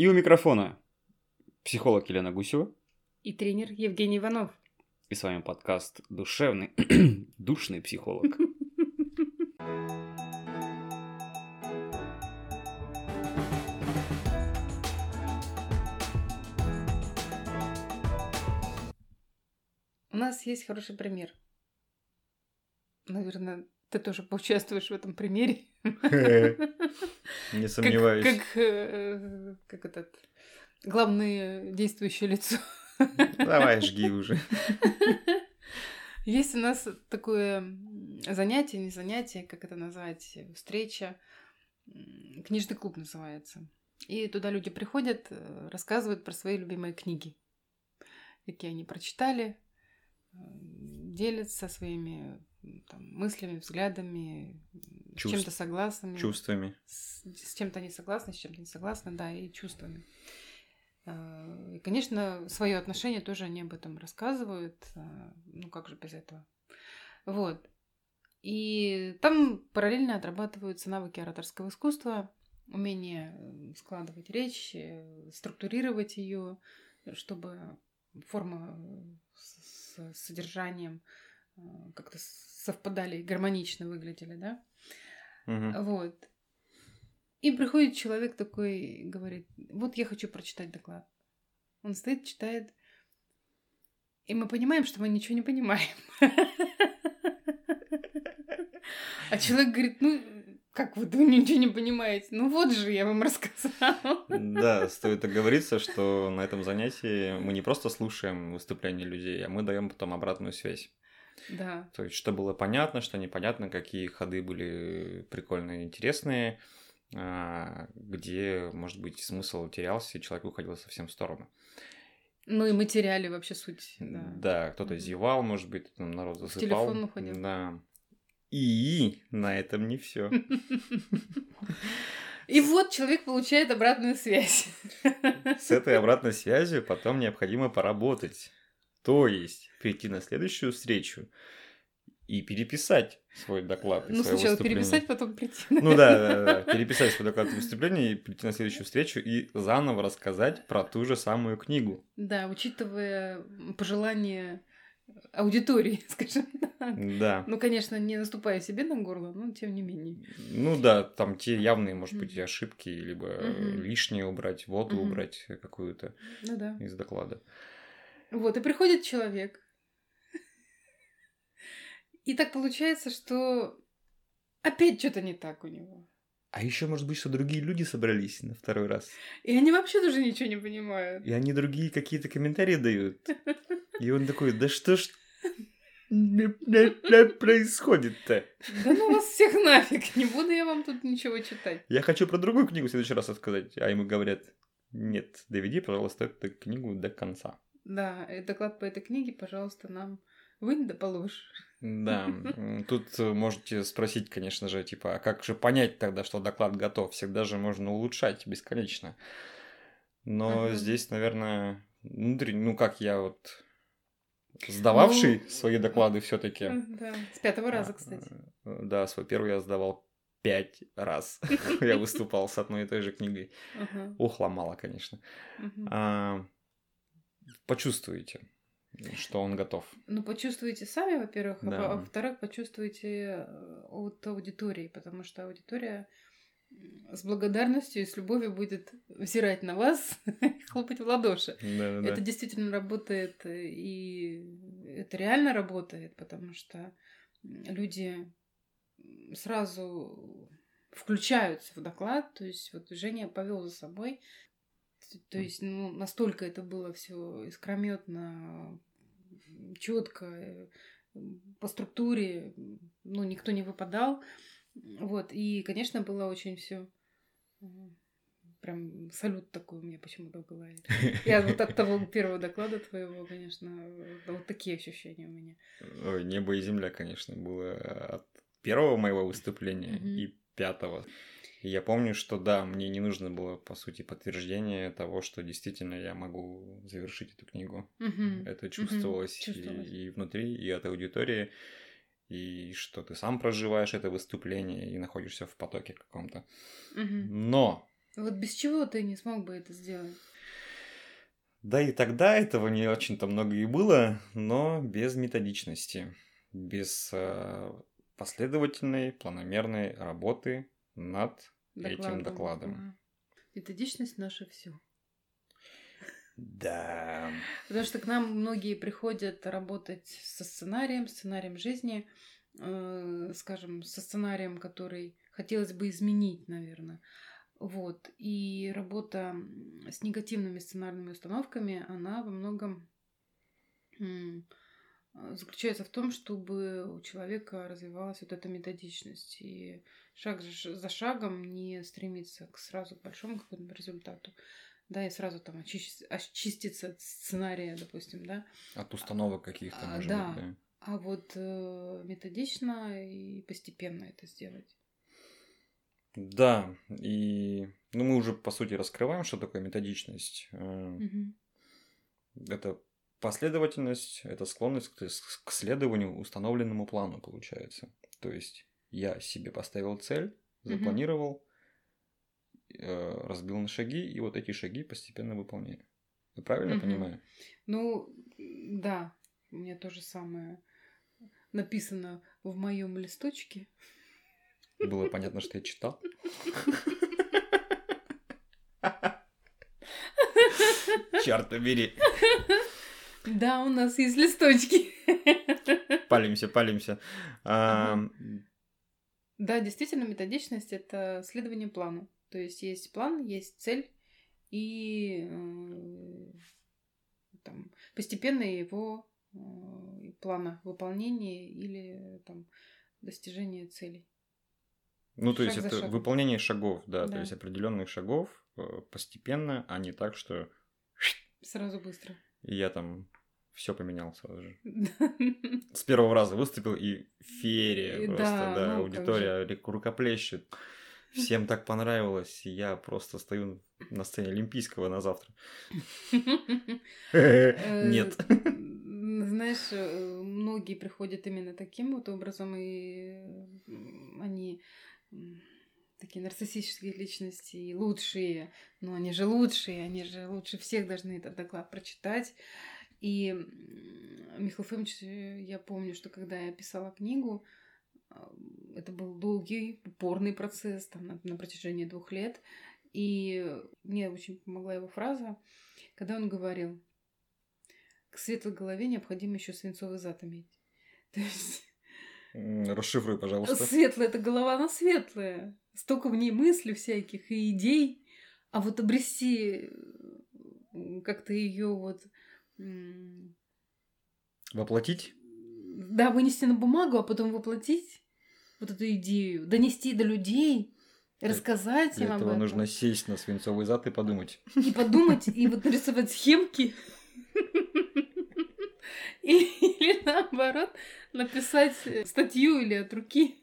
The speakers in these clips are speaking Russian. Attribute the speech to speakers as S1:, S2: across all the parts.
S1: И у микрофона психолог Елена Гусева.
S2: И тренер Евгений Иванов.
S1: И с вами подкаст «Душевный, душный психолог».
S2: У нас есть хороший пример. Наверное, ты тоже поучаствуешь в этом примере.
S1: Не сомневаюсь.
S2: Как, как, э, как этот главное действующее лицо.
S1: Давай, жги уже.
S2: Есть у нас такое занятие, не занятие, как это назвать, встреча. Книжный клуб называется. И туда люди приходят, э, рассказывают про свои любимые книги. Какие они прочитали, э, делятся своими там, мыслями, взглядами, Чувств... с чем-то согласными.
S1: Чувствами.
S2: С, с чем-то не согласны, с чем-то не согласны, да, и чувствами. А, и, конечно, свое отношение тоже они об этом рассказывают. А, ну, как же без этого? Вот. И там параллельно отрабатываются навыки ораторского искусства, умение складывать речь, э, структурировать ее, чтобы форма с содержанием как-то совпадали и гармонично выглядели, да?
S1: Угу.
S2: Вот. И приходит человек такой, говорит, вот я хочу прочитать доклад. Он стоит, читает, и мы понимаем, что мы ничего не понимаем. А человек говорит, ну, как вы, вы ничего не понимаете? Ну вот же, я вам рассказала.
S1: Да, стоит оговориться, что на этом занятии мы не просто слушаем выступления людей, а мы даем потом обратную связь.
S2: Да.
S1: То есть, что было понятно, что непонятно, какие ходы были прикольные, интересные, а, где, может быть, смысл терялся, и человек уходил совсем в сторону.
S2: Ну и мы теряли вообще суть. Да,
S1: да кто-то зевал, может быть, там народ засыпал.
S2: Телефон уходил.
S1: Да. И на этом не все.
S2: И вот человек получает обратную связь.
S1: С этой обратной связью потом необходимо поработать. То есть прийти на следующую встречу и переписать свой доклад.
S2: Ну, сначала переписать, потом прийти.
S1: Ну да, да, да, переписать свой доклад выступления и прийти на следующую встречу и заново рассказать про ту же самую книгу.
S2: Да, учитывая пожелания аудитории, скажем так.
S1: Да.
S2: Ну, конечно, не наступая себе на горло, но тем не менее.
S1: Ну да, там те явные, может быть, ошибки, либо mm лишнее убрать, воду mm убрать какую-то
S2: ну, да.
S1: из доклада.
S2: Вот, и приходит человек. И так получается, что опять что-то не так у него.
S1: А еще может быть, что другие люди собрались на второй раз.
S2: И они вообще тоже ничего не понимают.
S1: И они другие какие-то комментарии дают. И он такой, да что ж происходит-то?
S2: Да ну вас всех нафиг, не буду я вам тут ничего читать.
S1: Я хочу про другую книгу в следующий раз рассказать. А ему говорят, нет, доведи, пожалуйста, эту книгу до конца.
S2: Да, и доклад по этой книге, пожалуйста, нам вынь да положь.
S1: Да, тут э, можете спросить, конечно же, типа, а как же понять тогда, что доклад готов? Всегда же можно улучшать бесконечно. Но uh-huh. здесь, наверное, внутри, ну как я вот сдававший ну, свои доклады все-таки.
S2: Да, с пятого раза, кстати.
S1: Э, да, свой первый я сдавал пять раз. я выступал с одной и той же книгой. Ух, ломало, конечно. Почувствуете, что он готов.
S2: Ну, почувствуете сами, во-первых, а да. а во-вторых, почувствуете э, от аудитории, потому что аудитория с благодарностью и с любовью будет взирать на вас и хлопать в ладоши.
S1: Да, да,
S2: это действительно работает, и это реально работает, потому что люди сразу включаются в доклад, то есть вот Женя повел за собой то есть, ну, настолько это было все искрометно, четко, э, по структуре, ну, никто не выпадал. Вот, и, конечно, было очень все прям салют такой у меня почему-то в голове. Я вот от того первого доклада твоего, конечно, вот такие ощущения у меня.
S1: Ой, небо и земля, конечно, было от первого моего выступления и пятого. И я помню, что да, мне не нужно было, по сути, подтверждение того, что действительно я могу завершить эту книгу.
S2: Угу.
S1: Это чувствовалось,
S2: угу. чувствовалось.
S1: И, и внутри, и от аудитории, и что ты сам проживаешь это выступление и находишься в потоке каком-то.
S2: Угу.
S1: Но
S2: Вот без чего ты не смог бы это сделать?
S1: Да и тогда этого не очень-то много и было, но без методичности, без э, последовательной, планомерной работы над докладом. этим докладом.
S2: Методичность наше все.
S1: Да.
S2: Потому что к нам многие приходят работать со сценарием, сценарием жизни, э, скажем, со сценарием, который хотелось бы изменить, наверное. Вот. И работа с негативными сценарными установками, она во многом заключается в том, чтобы у человека развивалась вот эта методичность. И шаг за шагом не стремиться к сразу большому какому-то результату. Да, и сразу там очиститься, очиститься от сценария, допустим, да.
S1: От установок каких-то,
S2: а,
S1: может
S2: да.
S1: быть, да.
S2: А вот э, методично и постепенно это сделать.
S1: Да, и ну, мы уже, по сути, раскрываем, что такое методичность. Угу. Это последовательность, это склонность к, к следованию установленному плану, получается. То есть я себе поставил цель, запланировал, угу. разбил на шаги, и вот эти шаги постепенно выполняю. Я правильно угу. понимаю?
S2: Ну, да, у меня то же самое написано в моем листочке.
S1: Было понятно, что я читал. Черт побери.
S2: Да, у нас есть листочки.
S1: Палимся, палимся.
S2: Да, действительно, методичность это следование плану. То есть есть план, есть цель, и э, там, постепенно его э, плана выполнения или там, достижения целей.
S1: Ну, то Шаг есть это шагом. выполнение шагов, да, да, то есть определенных шагов э, постепенно, а не так, что
S2: сразу быстро.
S1: И я там все поменял сразу же. С первого раза выступил и феерия просто, да, да ну, аудитория рукоплещет. Всем так понравилось, и я просто стою на сцене Олимпийского на завтра.
S2: Э, Нет. Знаешь, э, многие приходят именно таким вот образом, и они такие нарциссические личности и лучшие, но они же лучшие, они же лучше всех должны этот доклад прочитать. И Михаил Фомич, я помню, что когда я писала книгу, а, это был долгий, упорный процесс там, на, на протяжении двух лет. И мне очень помогла его фраза, когда он говорил, к светлой голове необходимо еще свинцовый зад иметь. То есть
S1: Расшифруй, пожалуйста.
S2: Светлая это голова, она светлая. Столько в ней мыслей всяких и идей. А вот обрести как-то ее вот...
S1: Воплотить?
S2: Да, вынести на бумагу, а потом воплотить вот эту идею, донести до людей, рассказать
S1: Для им этого об этом. нужно сесть на свинцовый зад и подумать.
S2: И подумать, и вот нарисовать схемки. Или наоборот, написать э, статью или от руки.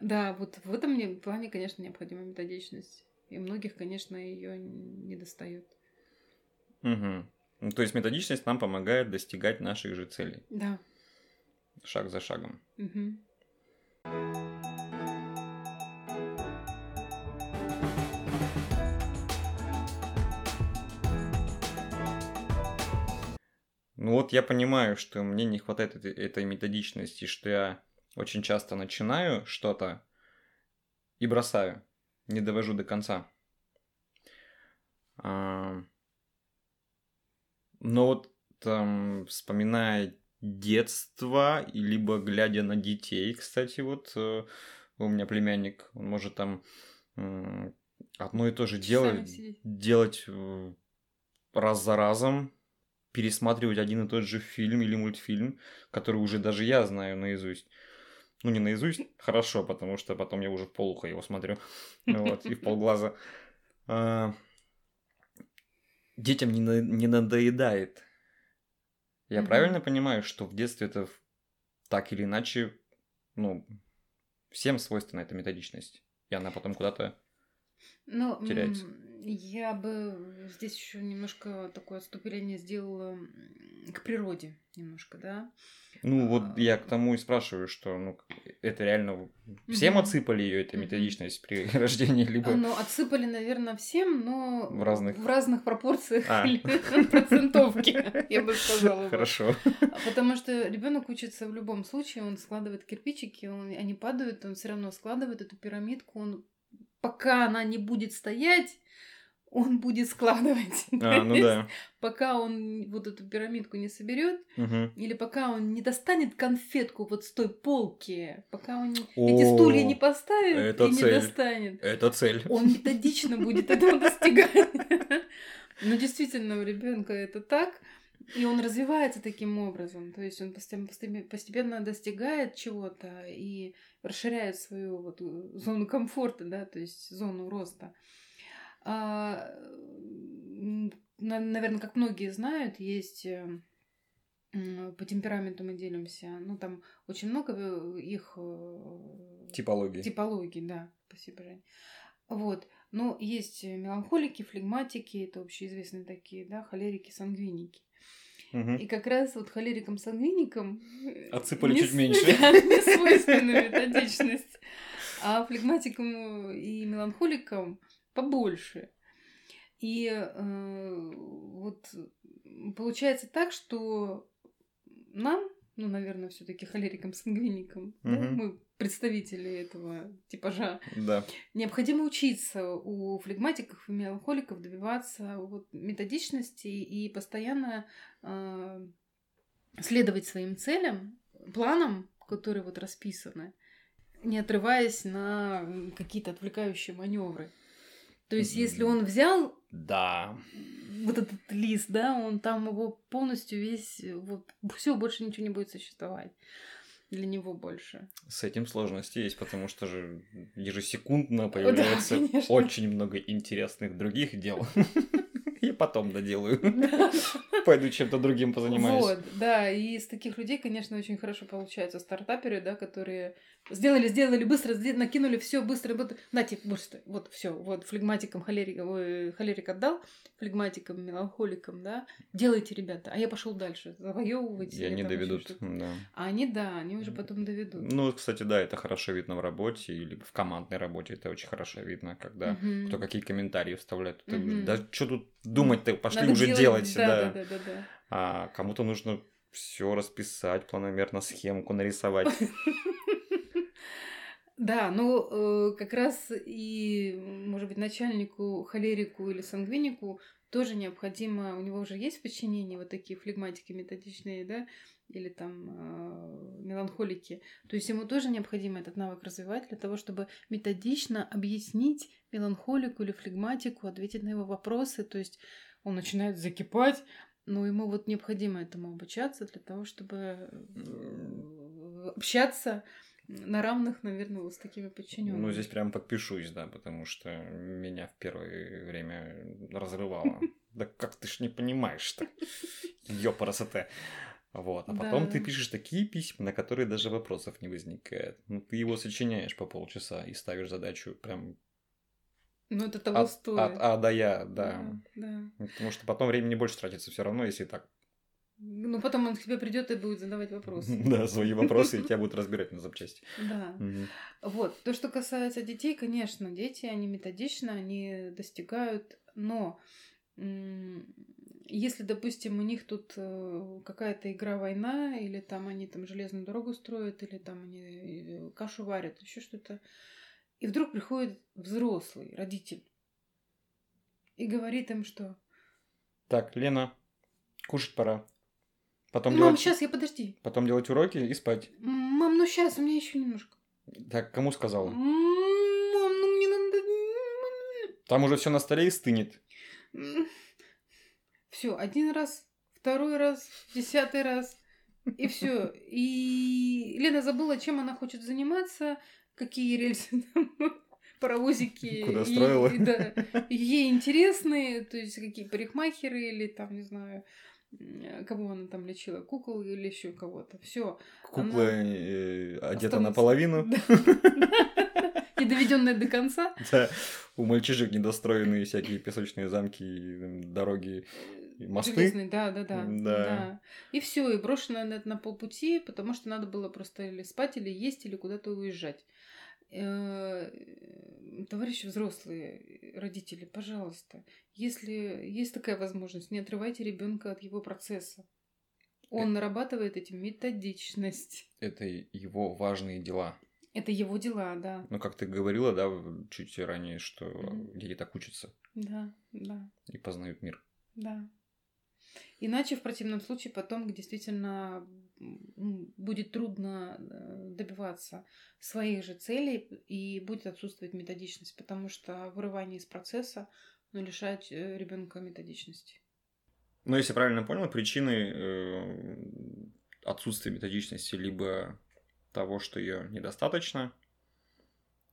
S2: Да, вот в этом мне плане, конечно, необходима методичность. И многих, конечно, ее не достает.
S1: Угу. Ну, то есть методичность нам помогает достигать наших же целей.
S2: Да.
S1: Шаг за шагом.
S2: Угу.
S1: Ну вот я понимаю, что мне не хватает этой, этой методичности, что я очень часто начинаю что-то и бросаю, не довожу до конца. А... Но вот там, вспоминая детство, либо глядя на детей, кстати, вот э, у меня племянник, он может там одно и то же делать, делать э, раз за разом, пересматривать один и тот же фильм или мультфильм, который уже даже я знаю наизусть. Ну, не наизусть, хорошо, потому что потом я уже в полухо его смотрю. Вот, и в полглаза. Детям не, не надоедает. Я правильно понимаю, что в детстве это так или иначе, ну, всем свойственна эта методичность, и она потом куда-то
S2: ну,
S1: теряется?
S2: Я бы здесь еще немножко такое отступление сделала к природе немножко, да.
S1: Ну, вот я к тому и спрашиваю, что ну, это реально всем
S2: Мгм.
S1: отсыпали ее, эта методичность при рождении, либо
S2: Ну, отсыпали, наверное, всем, но
S1: В разных-
S2: в разных пропорциях
S1: А.
S2: или процентовке, я бы сказала.
S1: хорошо.
S2: Потому что ребенок учится в любом случае, он складывает кирпичики, он, они падают, он все равно складывает эту пирамидку, он пока она не будет стоять, он будет складывать.
S1: А, ну да.
S2: Пока он вот эту пирамидку не соберет,
S1: Мгм.
S2: или пока он не достанет конфетку вот с той полки, пока он не-
S1: О,
S2: эти стулья не поставит
S1: это
S2: и не
S1: цель.
S2: достанет,
S1: Это цель.
S2: он методично будет этого достигать. Но действительно, у ребенка это так. И он развивается таким образом. То есть он постепенно, постепенно- постепенно достигает чего-то и расширяет свою вот э, зону комфорта, да, то есть зону роста. А, наверное, как многие знают, есть э, м, по темпераменту мы делимся. Ну, там очень много э, их э,
S1: Типология.
S2: Типологии, да. Спасибо, Жень. Вот. Но есть э, меланхолики, флегматики, это общеизвестные такие, да, холерики, сангвиники.
S1: Мгм.
S2: И как раз вот холерикам-сангвиникам
S1: Отсыпали
S2: не
S1: чуть меньше.
S2: да, не свойственна методичность. А флегматикам и меланхоликам побольше. И э, вот получается так, что нам, ну, наверное, все таки холерикам-сангвиникам, да,
S1: Мгм.
S2: мы представители этого типажа,
S1: Да.
S2: необходимо учиться у флегматиков и меланхоликов добиваться вот методичности и постоянно э, следовать своим целям, планам, которые вот расписаны, не отрываясь на какие-то отвлекающие маневры. То есть, если он взял
S1: Да.
S2: вот этот лист, да, он там его полностью весь, вот, все, больше ничего не будет существовать для него больше.
S1: С этим сложности есть, потому что же ежесекундно появляется
S2: конечно.
S1: очень много интересных других дел. Я потом доделаю. Пойду чем-то другим позанимаюсь.
S2: Вот, да, и из таких людей, конечно, очень хорошо получаются стартаперы, да, которые сделали, сделали быстро, накинули все быстро, быстро. На, типа, быстро, вот все, вот флегматикам холерик, холерик отдал, флегматикам, меланхоликам, да, делайте, ребята, а я пошел дальше, завоевывать.
S1: И они доведут. Да.
S2: А они, да, они уже потом доведут.
S1: Ну, кстати, да, это хорошо видно в работе или в командной работе. Это очень хорошо видно, когда
S2: Мгм.
S1: кто какие комментарии вставляет.
S2: Мгм.
S1: Да что тут думать-то? Пошли
S2: Надо
S1: уже делать.
S2: да,
S1: да.
S2: да, да, да, да.
S1: А кому-то нужно все расписать, планомерно схемку нарисовать.
S2: Да, ну э, как раз и, может быть, начальнику, холерику или сангвинику тоже необходимо, у него уже есть в подчинении вот такие флегматики методичные, да, или там э, меланхолики. То есть ему тоже необходимо этот навык развивать для того, чтобы методично объяснить меланхолику или флегматику, ответить на его вопросы. То есть он начинает закипать, но ему вот необходимо этому обучаться для того, чтобы э, общаться на равных, наверное, вот с такими подчиненными.
S1: Ну, здесь прям подпишусь, да, потому что меня в первое время разрывало. Да как ты ж не понимаешь-то? Ёпарасоте. Вот. А потом
S2: Да.
S1: ты пишешь такие письма, на которые даже вопросов не возникает. Ну, ты его сочиняешь по полчаса и ставишь задачу прям
S2: Ну, это того
S1: от,
S2: стоит.
S1: от А до Я, да.
S2: да.
S1: Потому что потом времени больше тратится все равно, если так.
S2: Ну, потом он к тебе придет и будет задавать вопросы.
S1: Да, свои вопросы, и тебя будут разбирать на запчасти.
S2: Да. Вот. То, что касается детей, конечно, дети, они методично, они достигают, но если, допустим, у них тут э, какая-то игра-война, или там они там железную дорогу строят, или там они э, кашу варят, еще что-то, и вдруг приходит взрослый родитель и говорит им, что
S1: Так, Лена, кушать пора. Потом,
S2: «Мам,
S1: делать,
S2: сейчас я подожди.
S1: потом делать уроки и спать.
S2: Мам, ну сейчас, у меня еще немножко.
S1: Так, кому сказала?
S2: Мам, ну мне надо...
S1: Там уже все на столе и стынет.
S2: Все, один раз, второй раз, десятый раз, и все. И Лена забыла, чем она хочет заниматься, какие рельсы там, паровозики.
S1: Куда
S2: и-
S1: строила.
S2: и да, ей интересные, то есть какие парикмахеры или там, не знаю, кого она там лечила, кукол или еще кого-то. Все.
S1: Кукла э, одета
S2: Останутся-
S1: наполовину.
S2: Не доведенная до конца.
S1: Да, у мальчишек недостроенные всякие песочные замки, дороги, мосты.
S2: Железные, да, да, да, да. И все, и брошенная на, на полпути, потому что надо было просто или спать, или есть, или куда-то уезжать. Э, товарищи взрослые, родители, пожалуйста, если есть такая возможность, не отрывайте ребенка от его процесса. Он нарабатывает этим методичность.
S1: Это его важные дела.
S2: Это его дела, да.
S1: Ну, как ты говорила, да, чуть ранее, что mm-hmm. дети так учатся.
S2: Да, да.
S1: И познают мир.
S2: Да. Иначе в противном случае потом действительно будет трудно э, добиваться своих же целей и будет отсутствовать методичность, потому что вырывание из процесса ну, лишает э, ребенка методичности.
S1: Ну, если правильно понял, причины э, отсутствия методичности либо того, что ее недостаточно,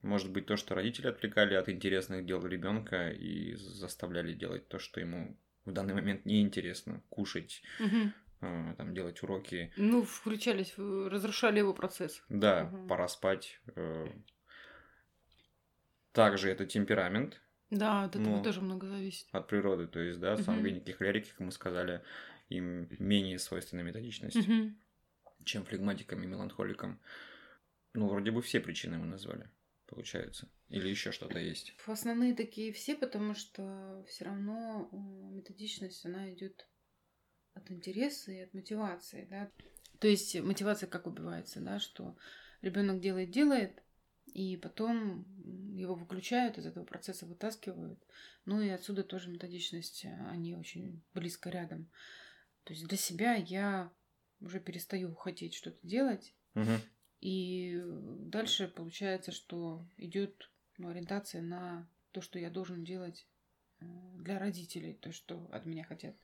S1: может быть то, что родители отвлекали от интересных дел ребенка и заставляли делать то, что ему в данный момент неинтересно, кушать, угу. э, там делать уроки.
S2: Ну, включались, разрушали его процесс.
S1: Да, угу. пора спать. Э. Также это темперамент,
S2: да, от этого ну, тоже много зависит.
S1: От природы, то есть, да, сангвиники, холерики, как мы сказали, им менее свойственна методичность, угу. чем флегматикам и меланхоликам. Ну, вроде бы все причины мы назвали, получается. Или еще что-то есть?
S2: Основные такие все, потому что все равно методичность, она идет от интереса и от мотивации, да. То есть мотивация как убивается, да, что ребенок делает, делает, и потом его выключают, из этого процесса вытаскивают. Ну и отсюда тоже методичность, они очень близко рядом. То есть для себя я уже перестаю хотеть что-то делать. Угу. И дальше получается, что идет ну, ориентация на то, что я должен делать э, для родителей, то, что от меня хотят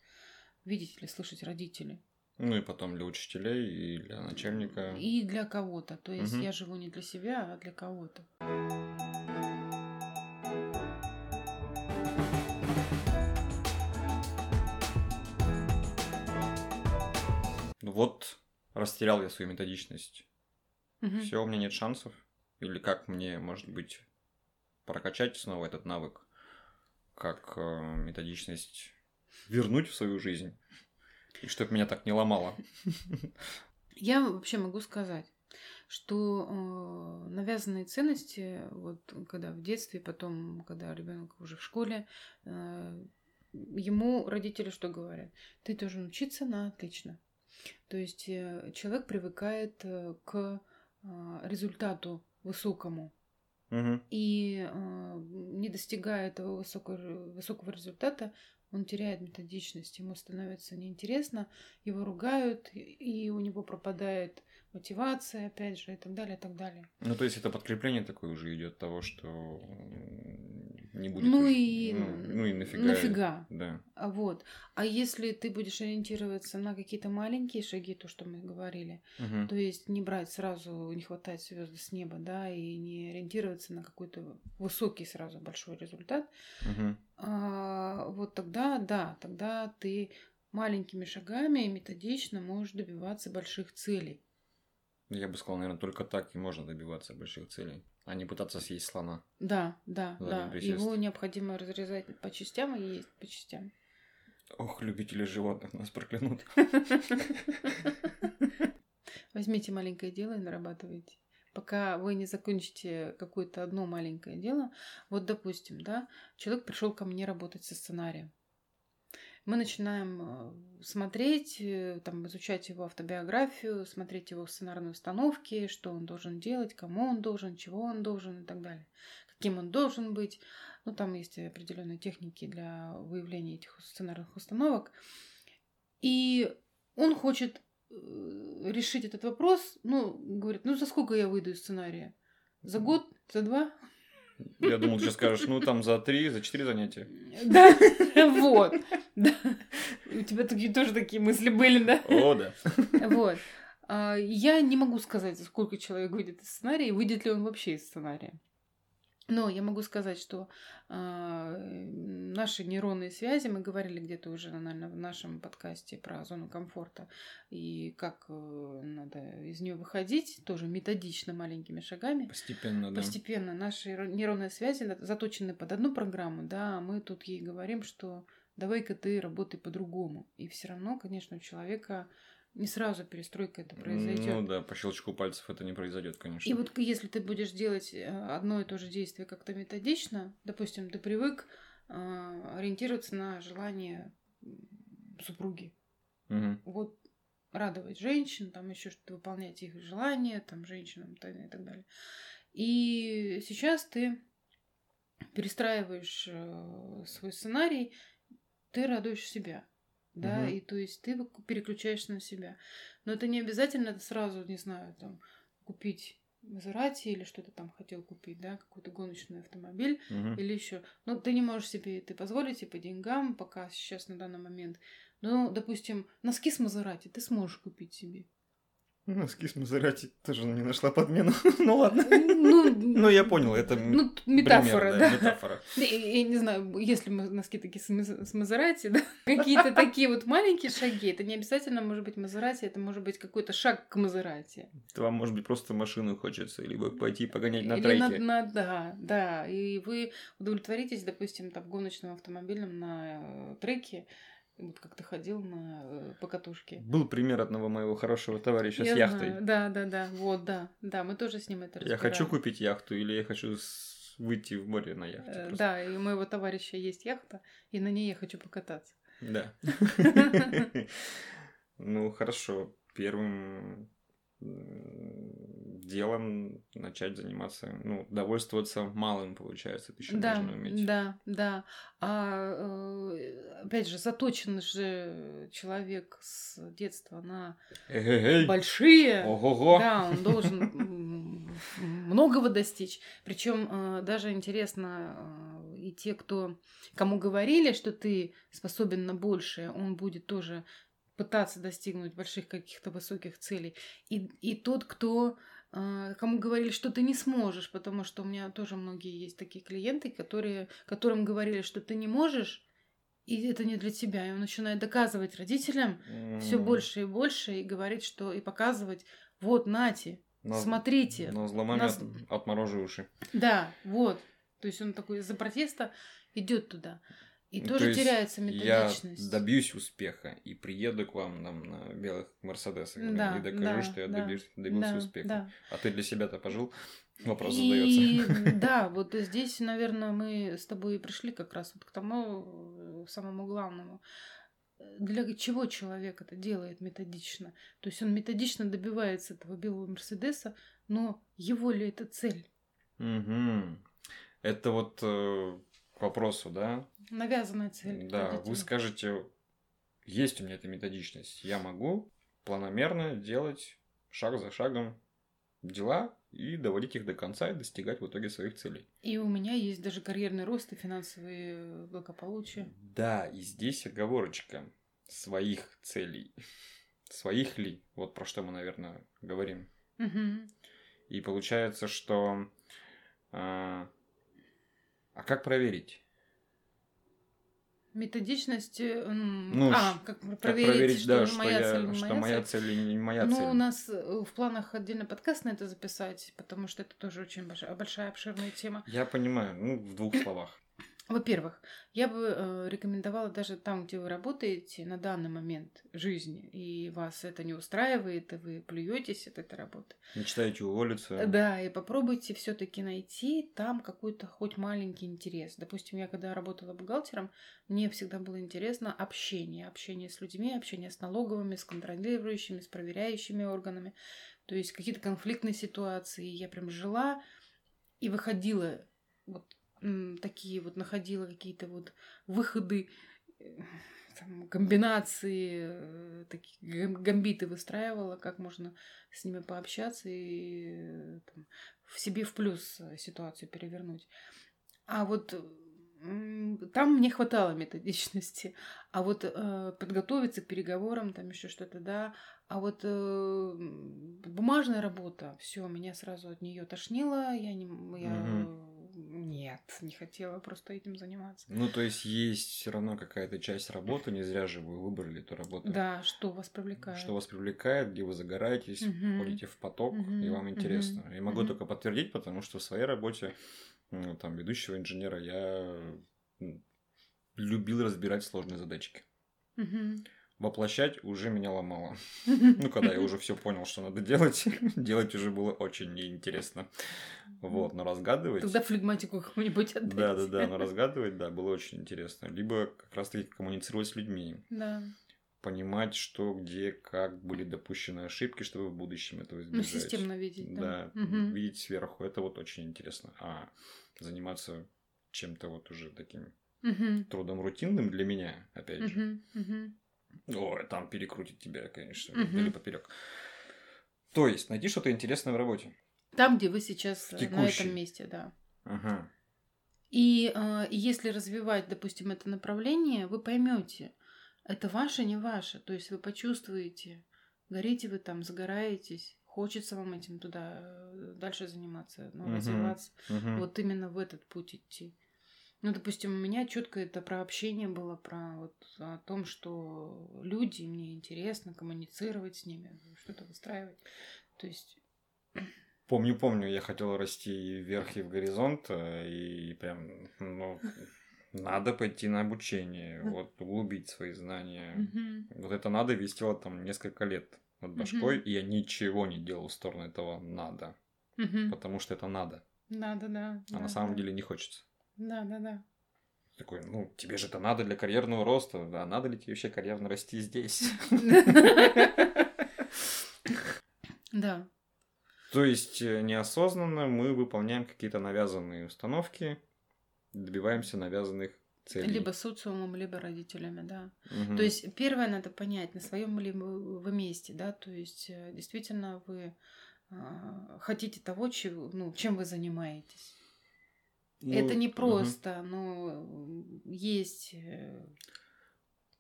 S2: видеть или слышать родители.
S1: Ну и потом для учителей и для начальника.
S2: И для кого-то. То есть угу. я живу не для себя, а для кого-то.
S1: Ну вот, растерял я свою методичность. Угу. Все, у меня нет шансов. Или как мне, может быть, прокачать снова этот навык? Как э, методичность вернуть в свою жизнь? И чтобы меня так не ломало.
S2: Я вообще могу сказать, что э, навязанные ценности, вот когда в детстве, потом, когда ребенок уже в школе, э, ему родители что говорят? Ты должен учиться на отлично. То есть э, человек привыкает э, к результату высокому. Угу. И э, не достигая этого высокого, высокого результата, он теряет методичность, ему становится неинтересно, его ругают, и у него пропадает мотивация, опять же, и так далее, и так далее.
S1: Ну, то есть это подкрепление такое уже идет того, что не будет.
S2: Ну и
S1: ну, ну и нафига.
S2: Нафига.
S1: Да.
S2: А вот. А если ты будешь ориентироваться на какие-то маленькие шаги, то, что мы говорили, угу. то есть не брать сразу, не хватать звезды с неба, да, и не ориентироваться на какой-то высокий сразу большой результат, угу. а, вот тогда, да, тогда ты маленькими шагами и методично можешь добиваться больших целей.
S1: Я бы сказал, наверное, только так и можно добиваться больших целей, а не пытаться съесть слона.
S2: Да, да, да. Его необходимо разрезать по частям и есть по частям.
S1: Ох, любители животных нас проклянут.
S2: Возьмите маленькое дело и нарабатывайте. Пока вы не закончите какое-то одно маленькое дело, вот допустим, да, человек пришел ко мне работать со сценарием мы начинаем э, смотреть, э, там, изучать его автобиографию, смотреть его сценарные установки, что он должен делать, кому он должен, чего он должен и так далее, каким он должен быть. Ну, там есть определенные техники для выявления этих сценарных установок. И он хочет э, решить этот вопрос, ну, говорит, ну, за сколько я выйду из сценария? За год? За два?
S1: Я думал, ты сейчас скажешь, ну там за три, за четыре занятия.
S2: Да, вот. Да. У тебя такие тоже такие мысли были, да?
S1: О, да.
S2: Вот. А, я не могу сказать, за сколько человек выйдет из сценария, и выйдет ли он вообще из сценария. Но я могу сказать, что э, наши нейронные связи, мы говорили где-то уже, наверное, в нашем подкасте про зону комфорта и как э, надо из нее выходить, тоже методично, маленькими шагами.
S1: Постепенно, да.
S2: Постепенно. Наши нейронные связи заточены под одну программу, да, а мы тут ей говорим, что давай-ка ты работай по-другому. И все равно, конечно, у человека не сразу перестройка это произойдет.
S1: Ну да, по щелчку пальцев это не произойдет, конечно.
S2: И вот если ты будешь делать э, одно и то же действие как-то методично, допустим, ты привык э, ориентироваться на желание супруги.
S1: Угу.
S2: Вот радовать женщин, там еще что-то выполнять их желания, там женщинам и так далее. И сейчас ты перестраиваешь э, свой сценарий, ты радуешь себя да, угу. и то есть ты переключаешься на себя. Но это не обязательно это сразу, не знаю, там, купить Мазерати или что-то там хотел купить, да, какой-то гоночный автомобиль
S1: угу.
S2: или еще. Но ты не можешь себе это позволить и по деньгам, пока сейчас на данный момент. Но, допустим, носки с Мазерати ты сможешь купить себе.
S1: Носки с Мазерати тоже не нашла подмену. ну ладно. Ну, ну, я понял, это
S2: ну, метафора,
S1: пример,
S2: да.
S1: Метафора.
S2: Я, я не знаю, если носки такие с Мазерати, да, какие-то такие вот маленькие шаги, это не обязательно может быть Мазерати, это может быть какой-то шаг к Мазерати.
S1: Вам, может быть, просто машину хочется, либо пойти погонять на
S2: Или
S1: треке.
S2: На, на, да, да, и вы удовлетворитесь, допустим, там, гоночным автомобилем на э, треке, как ты ходил на э, покатушке.
S1: Был пример одного моего хорошего товарища
S2: Я
S1: с яхтой.
S2: знаю. Да, да, да. Вот, да. Да, мы тоже с ним это
S1: Я хочу купить яхту или я хочу выйти в море на яхте.
S2: Э,
S1: просто.
S2: Да, и у моего товарища есть яхта, и на ней я хочу покататься.
S1: Да. Ну, хорошо. Первым делом начать заниматься, ну, довольствоваться малым, получается, ты еще
S2: Да,
S1: должен уметь.
S2: да, да. А э, опять же, заточен же человек с детства на
S1: Эй-эй-эй!
S2: большие.
S1: Ого-го!
S2: Да, он должен многого достичь. Причем даже интересно, э, и те, кто кому говорили, что ты способен на большее, он будет тоже пытаться достигнуть больших каких-то высоких целей. И, и тот, кто э, кому говорили, что ты не сможешь, потому что у меня тоже многие есть такие клиенты, которые, которым говорили, что ты не можешь, и это не для тебя. И он начинает доказывать родителям все
S1: М,
S2: больше и больше и говорить, что и показывать, вот, нате,
S1: на-
S2: смотрите.
S1: На зломами
S2: нас-
S1: от- уши.
S2: Да, вот. То есть он такой из-за протеста идет туда. И
S1: Ну,
S2: тоже
S1: то
S2: теряется
S1: Я
S2: методичность.
S1: добьюсь успеха и приеду к вам там, на белых Мерседесах
S2: Да,
S1: и докажу,
S2: да,
S1: что я
S2: да,
S1: добьюсь- добился
S2: Да,
S1: успеха.
S2: да.
S1: А ты для себя-то пожил? Вопрос
S2: И
S1: задается.
S2: да, вот здесь, наверное, мы с тобой и пришли как раз вот к тому э, самому главному. Для чего человек это делает методично? То есть он методично добивается этого белого Мерседеса, но его ли это цель?
S1: Мгм. Это вот э, вопросу, да?
S2: Навязанная цель.
S1: Да, вы скажете, есть у меня эта методичность, я могу планомерно делать шаг за шагом дела и доводить их до конца и достигать в итоге своих целей.
S2: И у меня есть даже карьерный рост и финансовые благополучие.
S1: Да, и здесь оговорочка своих целей. Своих ли? Вот про что мы, наверное, говорим.
S2: Мгм.
S1: И получается, что... А, а как проверить?
S2: Методичность. э,
S1: Ну,
S2: а, как
S1: Как
S2: проверить,
S1: проверить,
S2: что
S1: да, что,
S2: моя
S1: я,
S2: цель, не
S1: что
S2: моя
S1: моя
S2: цель.
S1: или не моя
S2: ну,
S1: цель?
S2: у нас э, в планах отдельно подкаст на это записать, потому что это тоже очень большая, большая обширная тема.
S1: Я понимаю, ну, в двух словах.
S2: Во-первых, я бы э, рекомендовала даже там, где вы работаете на данный момент жизни, и вас это не устраивает, и вы плюетесь от этой работы.
S1: Мечтаете уволиться?
S2: Да, и попробуйте все-таки найти там какой-то хоть маленький интерес. Допустим, я когда работала бухгалтером, мне всегда было интересно общение. Общение с людьми, общение с налоговыми, с контролирующими, с проверяющими органами. То есть какие-то конфликтные ситуации. Я прям жила и выходила вот такие вот, находила какие-то вот выходы, э, там, комбинации, э, такие гам- гамбиты выстраивала, как можно с ними пообщаться и там, в себе в плюс э, ситуацию перевернуть. А вот там мне хватало методичности. А вот э, подготовиться к переговорам, там еще что-то, да. А вот э, бумажная работа, все, меня сразу от нее тошнило. Я не, я
S1: Мгм.
S2: Нет, не хотела просто этим заниматься.
S1: Ну, то есть есть все равно какая-то часть работы, не зря же вы выбрали эту работу.
S2: Да, что вас привлекает.
S1: Что вас привлекает, где вы загораетесь,
S2: Мгм.
S1: входите в поток,
S2: Мгм,
S1: и вам интересно.
S2: мгм,
S1: Я могу
S2: мгм.
S1: только подтвердить, потому что в своей работе, ну, там, ведущего инженера, я любил разбирать сложные задачки.
S2: Мгм.
S1: Воплощать уже меня ломало. Ну, когда я уже все понял, что надо делать, делать уже было очень неинтересно. Вот, но разгадывать...
S2: Тогда флегматику кому-нибудь отдайте.
S1: Да, да, да, но разгадывать, да, было очень интересно. Либо как раз-таки коммуницировать с людьми,
S2: Да.
S1: понимать, что, где, как были допущены ошибки, чтобы в будущем этого
S2: Ну,
S1: избежать.
S2: системно видеть, да.
S1: Да,
S2: Мгм.
S1: видеть сверху, это вот очень интересно. А заниматься чем-то вот уже таким
S2: Мгм.
S1: трудом рутинным для меня, опять же.
S2: Мгм. Мгм.
S1: Ой, там перекрутит тебя, конечно,
S2: Мгм.
S1: или поперек. То есть найти что-то интересное в работе.
S2: Там, где вы сейчас э, на этом месте, да.
S1: Ага.
S2: И э, если развивать, допустим, это направление, вы поймете, это ваше, не ваше. То есть вы почувствуете, горите вы там, загораетесь, хочется вам этим туда э, дальше заниматься, ну,
S1: Мгм.
S2: развиваться.
S1: Мгм.
S2: Вот именно в этот путь идти. Ну, допустим, у меня четко это про общение было, про вот о том, что люди, мне интересно коммуницировать с ними, что-то выстраивать. То есть,
S1: Помню, помню, я хотел расти вверх и в горизонт, э, и прям, ну, надо пойти на обучение, вот, углубить свои знания. Вот это надо висело там несколько лет над башкой, и я ничего не делал в сторону этого надо, потому что это надо,
S2: да, да, да.
S1: а на самом деле не хочется.
S2: Да, да, да.
S1: Такой, ну, тебе же это надо для карьерного роста, а надо ли тебе вообще карьерно расти здесь?
S2: Да.
S1: То есть э, неосознанно мы выполняем какие-то навязанные установки, добиваемся навязанных целей.
S2: Либо социумом, либо родителями, да.
S1: Мгм.
S2: То есть первое надо понять, на своем ли вы месте, да, то есть э, действительно вы а, хотите того, чего, ну, чем вы занимаетесь.
S1: Ну,
S2: Это не просто, но есть э,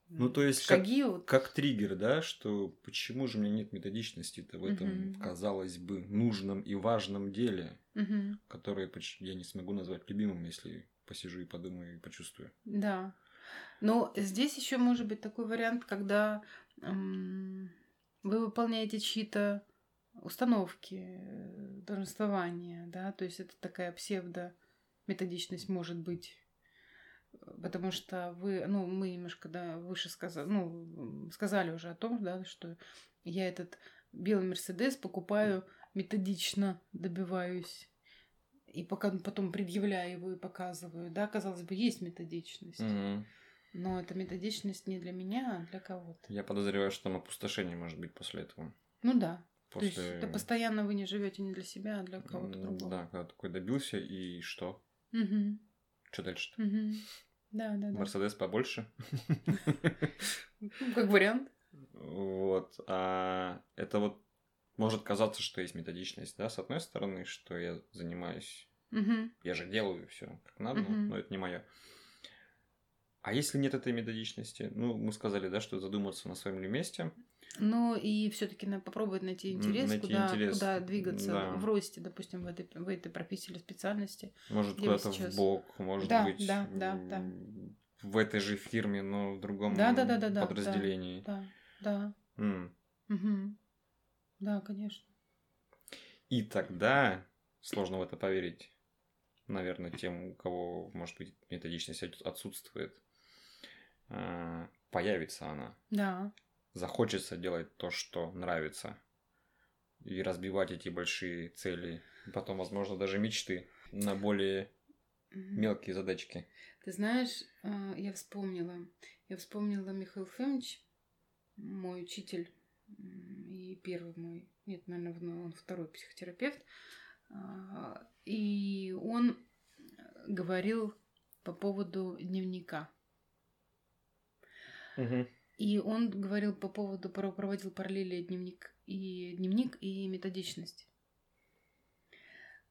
S1: Ну, то есть как-
S2: шаги. вот.
S1: Как триггер, да, что почему же у меня нет методичности-то в этом,
S2: Мгм.
S1: казалось бы, нужном и важном деле,
S2: Мгм.
S1: которое я не смогу назвать любимым, если посижу и подумаю и почувствую.
S2: Да. Но здесь еще может быть такой вариант, когда м, вы выполняете чьи-то установки, э, долженствования, да, то есть это такая псевдо методичность может быть. Потому что вы, ну, мы немножко, да, выше сказали, ну, сказали уже о том, да, что я этот белый Мерседес покупаю методично, добиваюсь. И пока потом предъявляю его и показываю, да, казалось бы, есть методичность.
S1: Мгм.
S2: Но эта методичность не для меня, а для кого-то.
S1: Я подозреваю, что там опустошение может быть после этого.
S2: Ну да.
S1: После...
S2: То есть это постоянно вы не живете не для себя, а для кого-то другого.
S1: Да, когда такой добился, и что?
S2: Мгм.
S1: Что дальше-то?
S2: Мгм. Да, да, да.
S1: Мерседес побольше?
S2: Ну, как вариант.
S1: Вот. А это вот может казаться, что есть методичность, да, с одной стороны, что я занимаюсь, я же делаю все как надо, но это не мое. А если нет этой методичности, ну, мы сказали, да, что задуматься на своем ли месте,
S2: Ну и все-таки попробовать найти интерес,
S1: найти
S2: куда,
S1: интерес,
S2: куда двигаться
S1: да.
S2: в росте, допустим, в этой, в этой профессии или специальности.
S1: может куда-то
S2: сейчас?
S1: в бок, может
S2: Да,
S1: быть,
S2: да, да, да.
S1: в этой же фирме, но в другом
S2: Да, да, да, да, да,
S1: подразделении.
S2: Да, да.
S1: М.
S2: Мгм. Да, конечно.
S1: И тогда сложно в это поверить. Наверное, тем, у кого, может быть, методичность от- отсутствует, а, появится она.
S2: Да.
S1: Захочется делать то, что нравится. И разбивать эти большие цели. И потом, возможно, даже мечты на более мелкие задачки.
S2: Ты знаешь, а, я вспомнила. Я вспомнила Михаил Фомич, мой учитель и первый мой, нет, наверное, он второй психотерапевт. А, И он говорил по поводу дневника. И он говорил по поводу, про- проводил параллели дневник и дневник и методичность.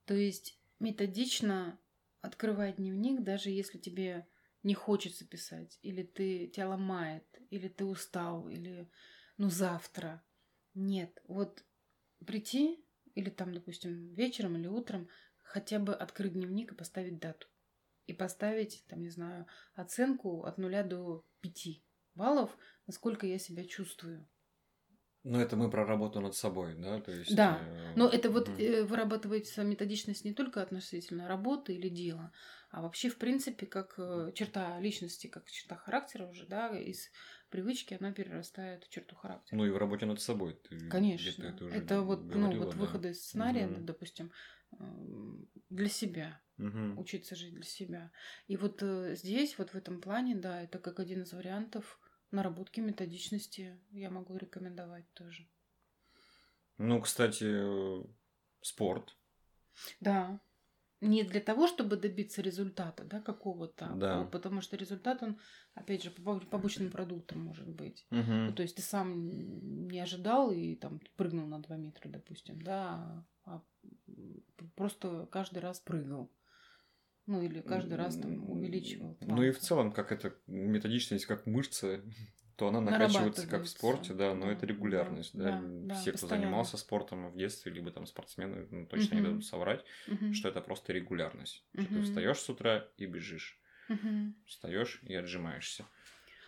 S2: То есть методично открывать дневник, даже если тебе не хочется писать, или ты тебя ломает, или ты устал, или ну завтра. Нет, вот прийти, или там, допустим, вечером или утром, хотя бы открыть дневник и поставить дату. И поставить, там, не знаю, оценку от нуля до пяти баллов, насколько я себя чувствую.
S1: Ну, это мы про работу над собой, да? То есть,
S2: Да,
S1: э,
S2: но это вот
S1: мгм.
S2: э, вырабатывается методичность не только относительно работы или дела, а вообще, в принципе, как э, черта личности, как черта характера уже, да, из привычки она перерастает в черту характера.
S1: Ну и в работе над собой. Ты
S2: Конечно.
S1: это уже
S2: Это вот, ну,
S1: говорила,
S2: вот
S1: да.
S2: выходы из сценария,
S1: Мгм.
S2: допустим, для себя,
S1: Мгм.
S2: учиться жить для себя. И вот здесь, вот в этом плане, да, это как один из вариантов наработки методичности я могу рекомендовать тоже.
S1: Ну, кстати, спорт.
S2: Да. Не для того, чтобы добиться результата, да, какого-то,
S1: Да.
S2: а потому что результат, он, опять же, побо- побочным продуктом может быть.
S1: Мгм.
S2: Ну, то есть ты сам не ожидал и там прыгнул на 2 метра, допустим, да, а просто каждый раз прыгал. Ну, или каждый раз там увеличивал.
S1: Ну и в целом, как это методичность, как мышца, то она накачивается как в спорте, да, но
S2: да,
S1: это регулярность,
S2: да,
S1: да.
S2: да,
S1: Все, кто занимался спортом в детстве, либо там спортсмены, ну, точно не
S2: Мгм.
S1: дадут соврать,
S2: Мгм.
S1: что это просто регулярность. Что ты встаешь с утра и бежишь.
S2: Мгм.
S1: Встаешь и отжимаешься.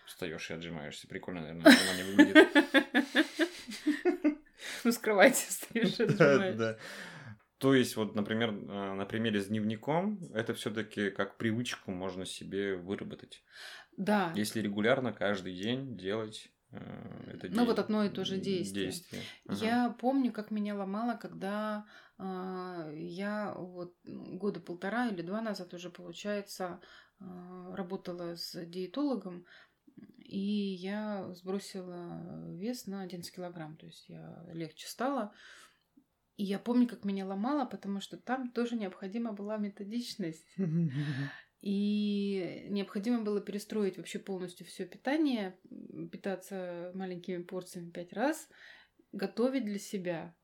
S1: Встаешь и отжимаешься. Прикольно, наверное, отжимание выглядит.
S2: Ну, кровати стоишь,
S1: Да,
S2: отжимаешь.
S1: да. То есть, вот, например, э, на примере с дневником, это все-таки как привычку можно себе выработать.
S2: Да,
S1: Если регулярно каждый день делать э, это
S2: Ну, вот одно и то же действие.
S1: действие. Ага.
S2: Я помню, как меня ломало, когда а, я вот года полтора или два назад уже, получается, а, работала с диетологом, и я сбросила вес на 11 килограмм, то есть я легче стала. И я помню, как меня ломало, потому что там тоже необходима была методичность. И необходимо было перестроить вообще полностью все питание, питаться маленькими порциями пять раз, готовить для себя,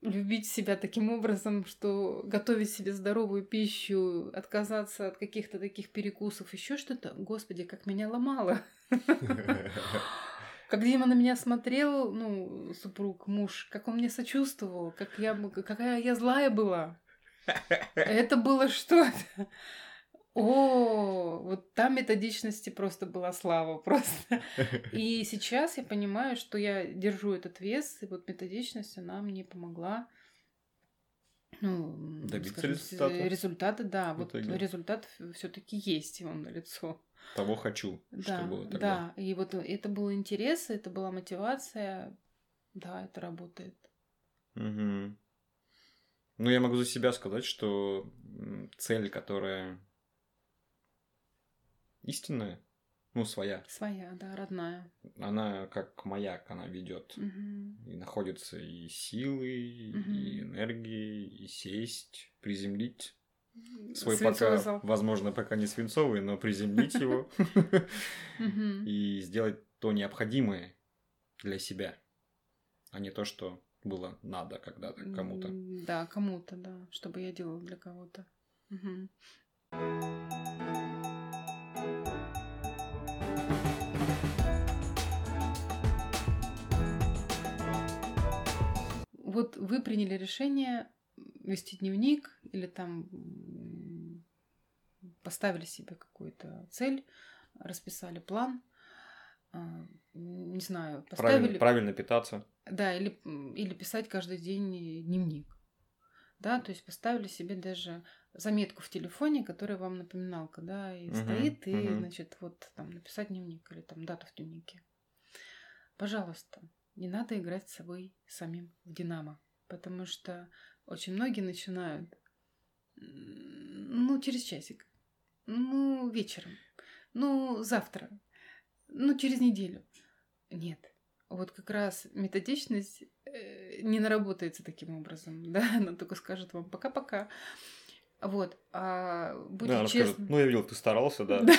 S2: любить себя таким образом, что готовить себе здоровую пищу, отказаться от каких-то таких перекусов, еще что-то. Господи, как меня ломало. Как Дима на меня смотрел, ну, супруг, муж, как он мне сочувствовал, как я, какая я злая была. Это было что-то. О, вот там методичности просто была слава просто. И сейчас я понимаю, что я держу этот вес, и вот методичность, она мне помогла ну,
S1: Добиться
S2: скажем,
S1: результата.
S2: Результата, да.
S1: в
S2: Вот
S1: итоге.
S2: результат все-таки есть, и он на лицо.
S1: Того хочу,
S2: Да,
S1: что было тогда.
S2: да. И вот это был интерес, это была мотивация. Да, это работает.
S1: Мгм. Ну, я могу за себя сказать, что цель, которая истинная, ну, своя,
S2: Своя, да, родная.
S1: она как маяк, она ведет.
S2: Мгм.
S1: И находятся и силы, и
S2: Мгм.
S1: энергии, и сесть, приземлить свой
S2: Свинцовый
S1: пока,
S2: зал.
S1: возможно, пока не свинцовый, но приземлить его и сделать то необходимое для себя, а не то, что было надо когда-то кому-то.
S2: Да, кому-то, да. Чтобы я делала для кого-то. Вот вы приняли решение вести дневник или там поставили себе какую-то цель, расписали план, а, не знаю, поставили...
S1: Правильно, правильно питаться.
S2: Да, или, или писать каждый день дневник. Да, то есть поставили себе даже заметку в телефоне, которая вам напоминалка, да, и
S1: Мгм,
S2: стоит, и,
S1: мгм.
S2: значит, вот там написать дневник или там дату в дневнике. Пожалуйста, не надо играть с собой самим в Динамо, потому что очень многие начинают, ну, через часик, ну, вечером, ну, завтра, ну, через неделю. Нет, вот как раз методичность э, не наработается таким образом, да, она только скажет вам пока-пока. Вот, а будет
S1: Да, скажет,
S2: честным.
S1: ну, я видел, ты старался, да.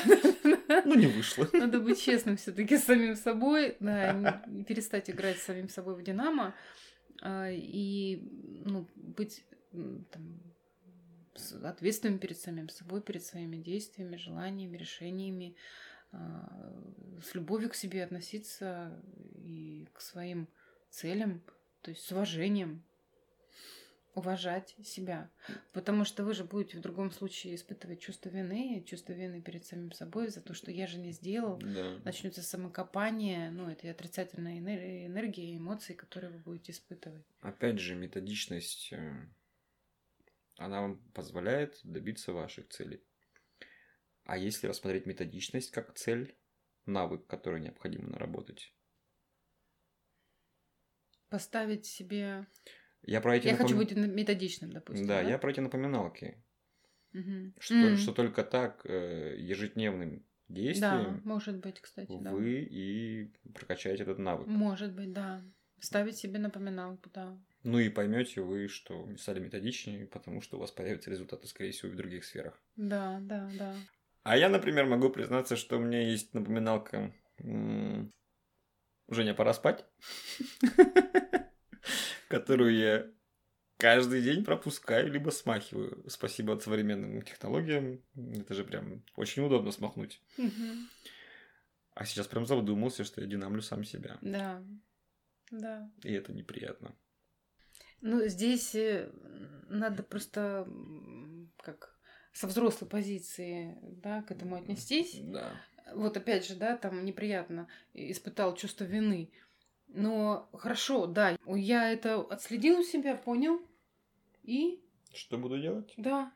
S1: Ну, не вышло.
S2: Надо быть честным все-таки с самим собой, да, перестать играть с самим собой в Динамо и ну, быть там, ответственным перед самим собой, перед своими действиями, желаниями, решениями, а, с любовью к себе относиться и к своим целям, то есть с уважением. Уважать себя. Потому что вы же будете в другом случае испытывать чувство вины, чувство вины перед самим собой за то, что я же не сделал.
S1: Да.
S2: Начнется самокопание, ну, это и отрицательная энергия, эмоции, которые вы будете испытывать.
S1: Опять же, методичность, э, она вам позволяет добиться ваших целей. А если рассмотреть методичность как цель, навык, который необходимо наработать,
S2: Поставить себе...
S1: я про эти
S2: Я
S1: напом-
S2: хочу быть методичным, допустим.
S1: Да, я про эти напоминалки.
S2: Мгм.
S1: Что,
S2: М.
S1: что только так э, ежедневным
S2: Да,
S1: действием
S2: может быть, кстати, да.
S1: вы и прокачаете этот навык.
S2: Может быть, да. Ставить себе напоминалку, да.
S1: Ну и поймете вы, что стали методичнее, потому что у вас появятся результаты, скорее всего, в других сферах.
S2: Да, да, да.
S1: А я, например, могу признаться, что у меня есть напоминалка «Женя, пора спать», которую я каждый день пропускаю, либо смахиваю. Спасибо современным технологиям. Это же прям очень удобно смахнуть. А сейчас прям задумался, что я динамлю сам себя.
S2: Да, да.
S1: И это неприятно.
S2: Ну, здесь э, надо просто как со взрослой позиции, да, к этому отнестись.
S1: Да.
S2: Вот опять же, да, там неприятно испытал чувство вины. Но хорошо, да, я это отследил у себя, понял. И
S1: Что буду делать?
S2: да,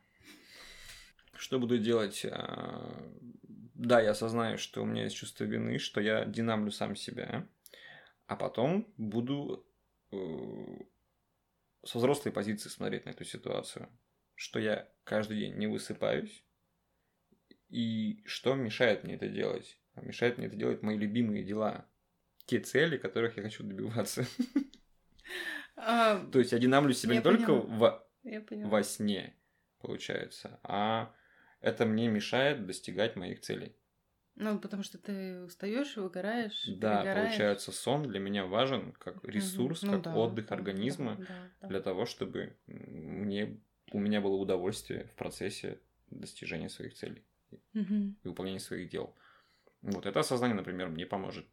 S1: Что буду делать? А, Да, я осознаю, что у меня есть чувство вины, что я динамлю сам себя, а потом буду э, со взрослой позиции смотреть на эту ситуацию, что я каждый день не высыпаюсь, и что мешает мне это делать? Мешает мне это делать мои любимые дела, те цели, которых я хочу добиваться.
S2: А,
S1: То есть я динамлю себя
S2: Я
S1: не только в во сне, получается, а это мне мешает достигать моих целей.
S2: Ну, потому что ты устаешь, выгораешь,
S1: Да,
S2: перегораешь.
S1: получается, сон для меня важен как ресурс,
S2: Ну
S1: как
S2: да,
S1: отдых
S2: да,
S1: организма
S2: да, да, да.
S1: для того, чтобы мне у меня было удовольствие в процессе достижения своих целей и выполнения своих дел. Вот это осознание, например, мне поможет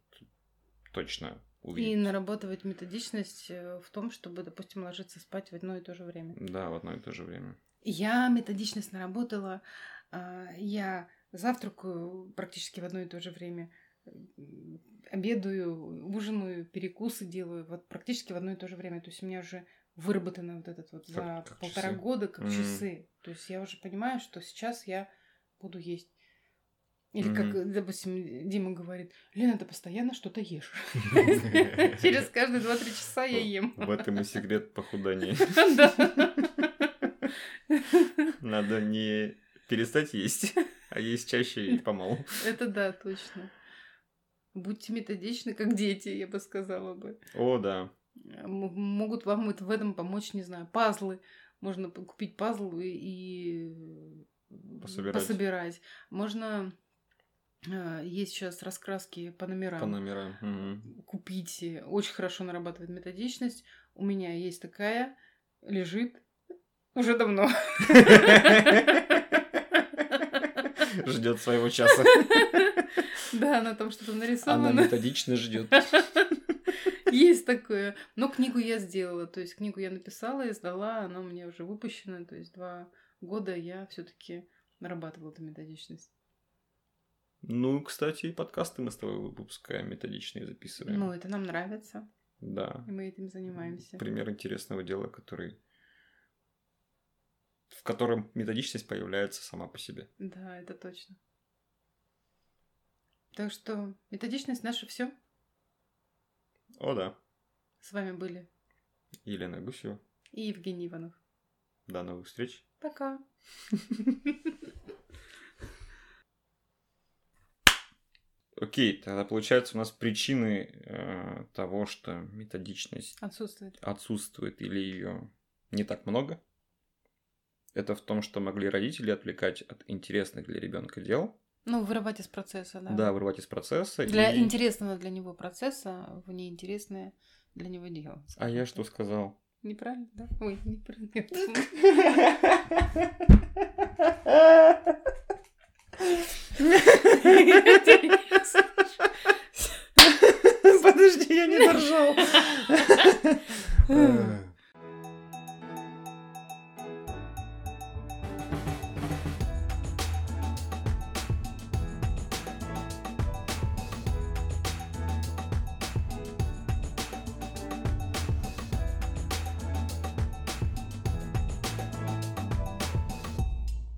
S1: точно
S2: И
S1: увидеть.
S2: наработать методичность э, в том, чтобы, допустим, ложиться спать в одно и то же время.
S1: Да, в одно и то же время.
S2: Я методичность наработала. а, Я завтракаю практически в одно и то же время. Обедаю, ужинаю, перекусы делаю вот практически в одно и то же время. То есть у меня уже выработано вот этот вот за
S1: Как- как
S2: полтора
S1: часы.
S2: года как
S1: Мгм.
S2: часы. То есть я уже понимаю, что сейчас я буду есть. Или как,
S1: Мгм.
S2: допустим, Дима говорит, Лена, ты постоянно что-то ешь. Через каждые 2-3 часа я ем.
S1: В этом и секрет похудания.
S2: Да.
S1: Надо не перестать есть, а есть чаще и помалу.
S2: Это да, точно. Будьте методичны, как дети, я бы сказала бы.
S1: О, да.
S2: Могут вам в этом помочь, не знаю, пазлы. Можно купить пазл и,
S1: Пособирать.
S2: пособирать. Можно есть сейчас раскраски по номерам.
S1: По номерам. Мгм.
S2: Купите. Очень хорошо нарабатывает методичность. У меня есть такая, лежит уже давно.
S1: Ждет своего часа.
S2: Да, она там что-то
S1: Она
S2: нарисована.
S1: методично ждет.
S2: Есть такое. Но книгу я сделала. То есть книгу я написала и сдала, она у меня уже выпущена. То есть два года я все-таки нарабатывала эту методичность.
S1: Ну, кстати, и подкасты мы с тобой выпускаем, методичные записываем.
S2: Ну, это нам нравится,
S1: Да.
S2: и мы этим занимаемся.
S1: Пример интересного дела, который в котором методичность появляется сама по себе.
S2: Да, это точно. Так что методичность наша все.
S1: О, да.
S2: С вами были
S1: Елена Гусева.
S2: и Евгений Иванов.
S1: До новых встреч.
S2: Пока.
S1: Окей, тогда получается у нас причины э, того, что методичность
S2: Отсутствует.
S1: отсутствует или ее не так много. Это в том, что могли родители отвлекать от интересных для ребенка дел.
S2: Ну, вырывать из процесса, да.
S1: Да, вырывать из процесса.
S2: Для
S1: и-
S2: интересного для него процесса в неинтересное для него дело.
S1: А я что сказал?
S2: Неправильно, да? Ой, неправильно.
S1: Подожди, я не доржал.